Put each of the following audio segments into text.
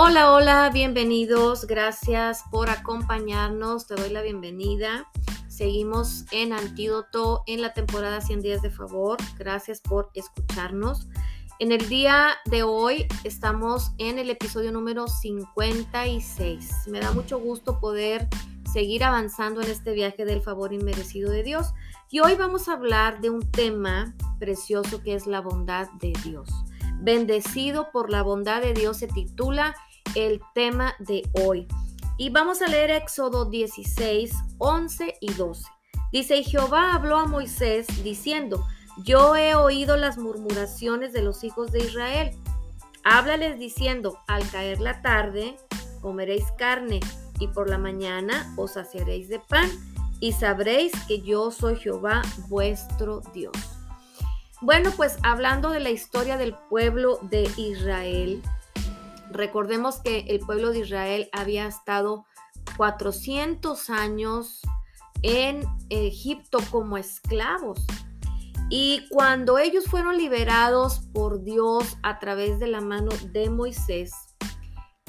Hola, hola, bienvenidos. Gracias por acompañarnos. Te doy la bienvenida. Seguimos en Antídoto en la temporada 100 días de favor. Gracias por escucharnos. En el día de hoy estamos en el episodio número 56. Me da mucho gusto poder seguir avanzando en este viaje del favor inmerecido de Dios. Y hoy vamos a hablar de un tema precioso que es la bondad de Dios. Bendecido por la bondad de Dios se titula el tema de hoy. Y vamos a leer Éxodo 16, 11 y 12. Dice, y Jehová habló a Moisés diciendo, yo he oído las murmuraciones de los hijos de Israel. Háblales diciendo, al caer la tarde, comeréis carne, y por la mañana os saciaréis de pan, y sabréis que yo soy Jehová vuestro Dios. Bueno, pues hablando de la historia del pueblo de Israel, Recordemos que el pueblo de Israel había estado 400 años en Egipto como esclavos. Y cuando ellos fueron liberados por Dios a través de la mano de Moisés,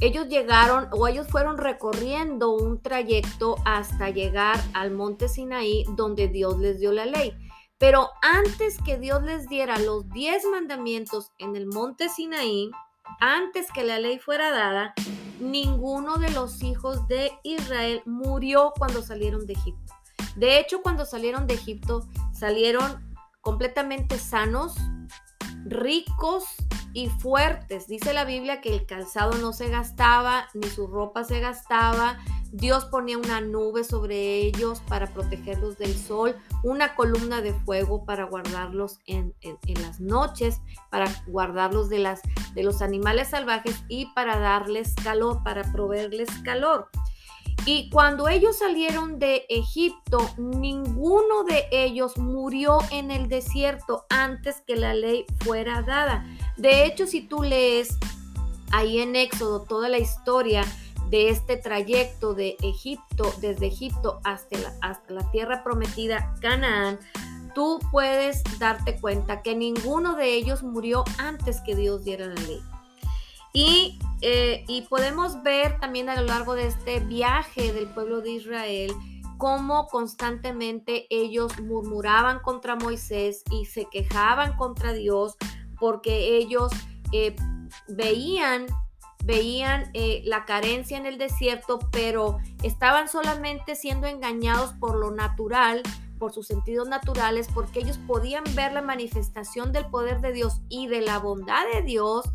ellos llegaron o ellos fueron recorriendo un trayecto hasta llegar al monte Sinaí donde Dios les dio la ley. Pero antes que Dios les diera los 10 mandamientos en el monte Sinaí, antes que la ley fuera dada, ninguno de los hijos de Israel murió cuando salieron de Egipto. De hecho, cuando salieron de Egipto, salieron completamente sanos, ricos y fuertes. Dice la Biblia que el calzado no se gastaba, ni su ropa se gastaba, Dios ponía una nube sobre ellos para protegerlos del sol, una columna de fuego para guardarlos en, las noches, para guardarlos de, las, de los animales salvajes y para darles calor, para proveerles calor. Y cuando ellos salieron de Egipto, ninguno de ellos murió en el desierto antes que la ley fuera dada. De hecho, si tú lees ahí en Éxodo toda la historia, de este trayecto de Egipto, desde Egipto hasta la, hasta la tierra prometida, Canaán, tú puedes darte cuenta que ninguno de ellos murió antes que Dios diera la ley. Y, eh, y, podemos ver también a lo largo de este viaje del pueblo de Israel cómo constantemente ellos murmuraban contra Moisés y se quejaban contra Dios porque ellos eh, veían veían eh, la carencia en el desierto, pero estaban solamente siendo engañados por lo natural, por sus sentidos naturales, porque ellos podían ver la manifestación del poder de Dios y de la bondad de Dios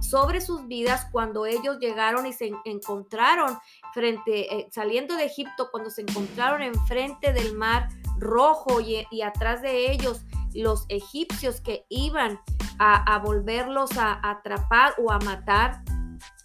sobre sus vidas cuando ellos llegaron y se encontraron frente, eh, saliendo de Egipto, cuando se encontraron enfrente del mar rojo y, atrás de ellos los egipcios que iban a, volverlos a atrapar o a matar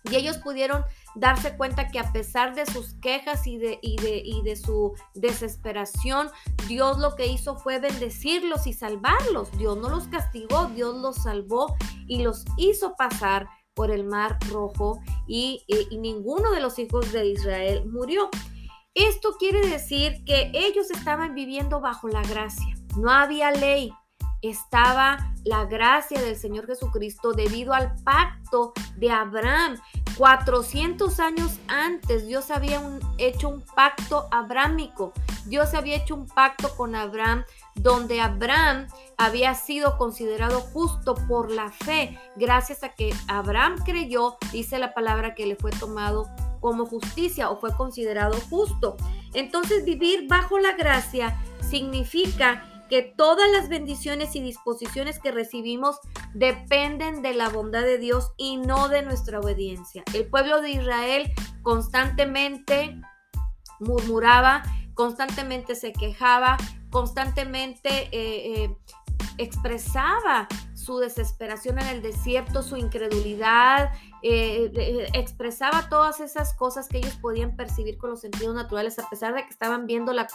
y ellos pudieron darse cuenta que a pesar de sus quejas y de, y de, y de su desesperación, Dios lo que hizo fue bendecirlos y salvarlos. Dios no los castigó, Dios los salvó y los hizo pasar por el mar rojo y, y ninguno de los hijos de Israel murió. Esto quiere decir que ellos estaban viviendo bajo la gracia. No había ley, estaba la gracia del Señor Jesucristo debido al pacto de Abraham. 400 años antes Dios había hecho un pacto abrámico. Dios había hecho un pacto con Abraham donde Abraham había sido considerado justo por la fe. Gracias a que Abraham creyó, dice la palabra que le fue tomado como justicia o fue considerado justo. Entonces vivir bajo la gracia significa que todas las bendiciones y disposiciones que recibimos dependen de la bondad de Dios y no de nuestra obediencia. El pueblo de Israel constantemente murmuraba, constantemente se quejaba, constantemente eh, eh, expresaba su desesperación en el desierto, su incredulidad, eh, eh, expresaba todas esas cosas que ellos podían percibir con los sentidos naturales, a pesar de que estaban viendo la,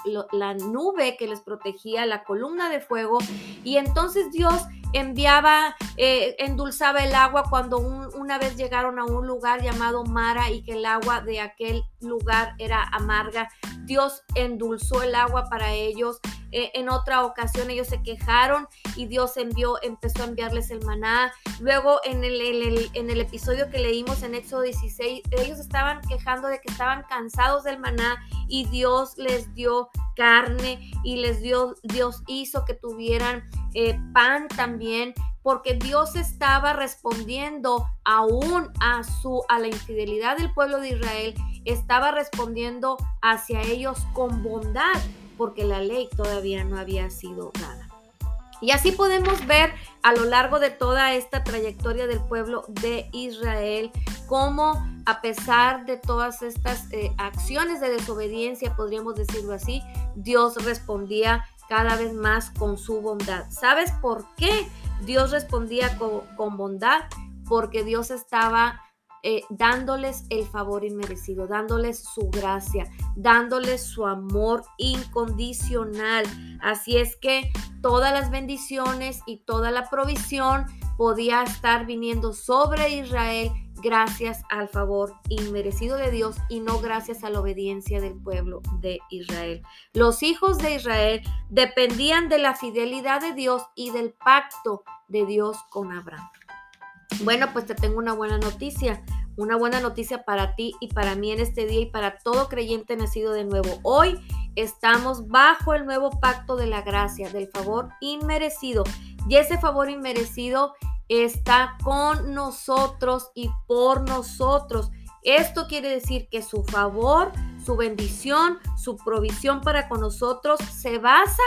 nube que les protegía, la columna de fuego, y entonces Dios enviaba, eh, endulzaba el agua cuando una vez llegaron a un lugar llamado Mara y que el agua de aquel lugar era amarga. Dios endulzó el agua para ellos eh, en otra ocasión ellos se quejaron y Dios envió, empezó a enviarles el maná. Luego en el, en el episodio que leímos en Éxodo 16, ellos estaban quejando de que estaban cansados del maná y Dios les dio carne y les dio, Dios hizo que tuvieran eh, pan también porque Dios estaba respondiendo aún a su a la infidelidad del pueblo de Israel, estaba respondiendo hacia ellos con bondad, porque la ley todavía no había sido dada. Y así podemos ver a lo largo de toda esta trayectoria del pueblo de Israel cómo a pesar de todas estas eh, acciones de desobediencia, podríamos decirlo así, Dios respondía cada vez más con su bondad. ¿Sabes por qué? Dios respondía con, bondad porque Dios estaba eh, dándoles el favor inmerecido, dándoles su gracia, dándoles su amor incondicional. Así es que todas las bendiciones y toda la provisión podía estar viniendo sobre Israel gracias al favor inmerecido de Dios y no gracias a la obediencia del pueblo de Israel. Los hijos de Israel dependían de la fidelidad de Dios y del pacto de Dios con Abraham. Bueno, pues te tengo una buena noticia, una buena noticia para ti y para mí en este día y para todo creyente nacido de nuevo. Hoy estamos bajo el nuevo pacto de la gracia, del favor inmerecido. Y ese favor inmerecido está con nosotros y por nosotros. Esto quiere decir que su favor, su bendición, su provisión para con nosotros se basa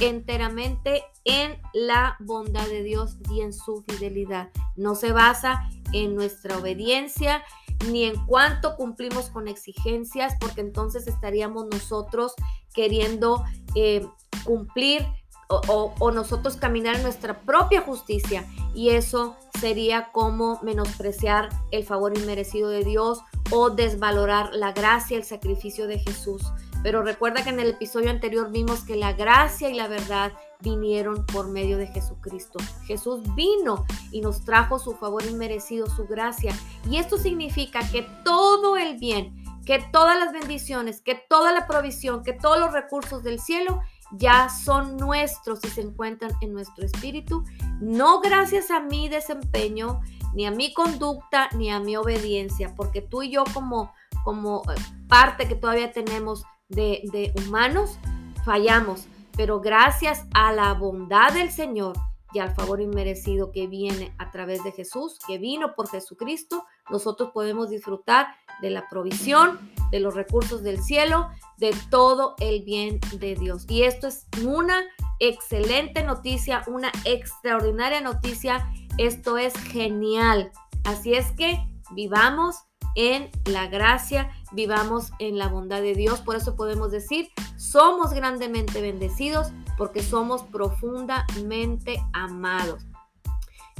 enteramente en la bondad de Dios y en su fidelidad. No se basa en nuestra obediencia ni en cuánto cumplimos con exigencias, porque entonces estaríamos nosotros queriendo eh, cumplir o, nosotros caminar en nuestra propia justicia y eso sería como menospreciar el favor inmerecido de Dios o desvalorar la gracia, el sacrificio de Jesús. Pero recuerda que en el episodio anterior vimos que la gracia y la verdad vinieron por medio de Jesucristo. Jesús vino y nos trajo su favor inmerecido, su gracia. Y esto significa que todo el bien, que todas las bendiciones, que toda la provisión, que todos los recursos del cielo ya son nuestros y se encuentran en nuestro espíritu, no gracias a mi desempeño, ni a mi conducta, ni a mi obediencia, porque tú y yo como, como eh, parte que todavía tenemos de, humanos, fallamos, pero gracias a la bondad del Señor y al favor inmerecido que viene a través de Jesús, que vino por Jesucristo, nosotros podemos disfrutar de la provisión, de los recursos del cielo, de todo el bien de Dios. Y esto es una excelente noticia, una extraordinaria noticia. Esto es genial. Así es que vivamos en la gracia, vivamos en la bondad de Dios. Por eso podemos decir, somos grandemente bendecidos porque somos profundamente amados.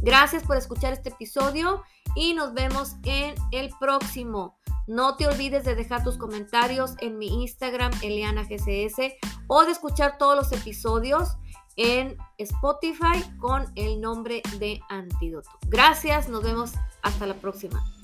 Gracias por escuchar este episodio y nos vemos en el próximo. No te olvides de dejar tus comentarios en mi Instagram, ElianaGCS, o de escuchar todos los episodios en Spotify con el nombre de Antídoto. Gracias, nos vemos hasta la próxima.